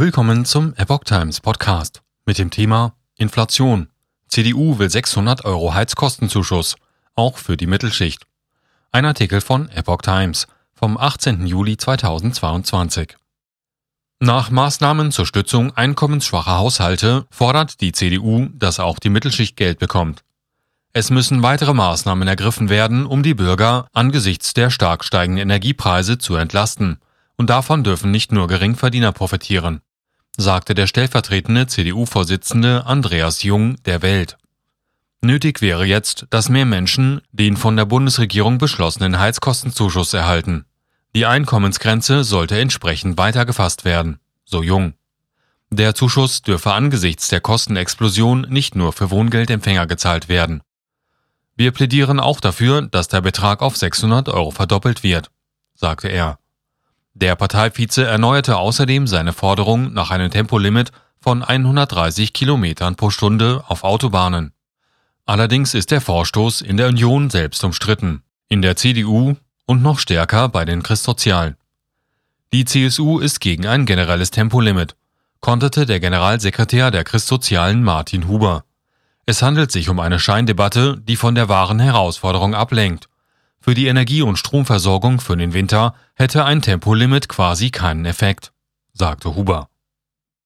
Willkommen zum Epoch Times Podcast mit dem Thema Inflation. CDU will 600 Euro Heizkostenzuschuss, auch für die Mittelschicht. Ein Artikel von Epoch Times vom 18. Juli 2022. Nach Maßnahmen zur Stützung einkommensschwacher Haushalte fordert die CDU, dass auch die Mittelschicht Geld bekommt. Es müssen weitere Maßnahmen ergriffen werden, um die Bürger angesichts der stark steigenden Energiepreise zu entlasten. Und davon dürfen nicht nur Geringverdiener profitieren sagte der stellvertretende CDU-Vorsitzende Andreas Jung der Welt. Nötig wäre jetzt, dass mehr Menschen den von der Bundesregierung beschlossenen Heizkostenzuschuss erhalten. Die Einkommensgrenze sollte entsprechend weitergefasst werden, so Jung. Der Zuschuss dürfe angesichts der Kostenexplosion nicht nur für Wohngeldempfänger gezahlt werden. Wir plädieren auch dafür, dass der Betrag auf 600 Euro verdoppelt wird, sagte er. Der Parteivize erneuerte außerdem seine Forderung nach einem Tempolimit von 130 Kilometern pro Stunde auf Autobahnen. Allerdings ist der Vorstoß in der Union selbst umstritten, in der CDU und noch stärker bei den Christsozialen. Die CSU ist gegen ein generelles Tempolimit, konterte der Generalsekretär der Christsozialen Martin Huber. Es handelt sich um eine Scheindebatte, die von der wahren Herausforderung ablenkt für die Energie- und Stromversorgung für den Winter hätte ein Tempolimit quasi keinen Effekt, sagte Huber.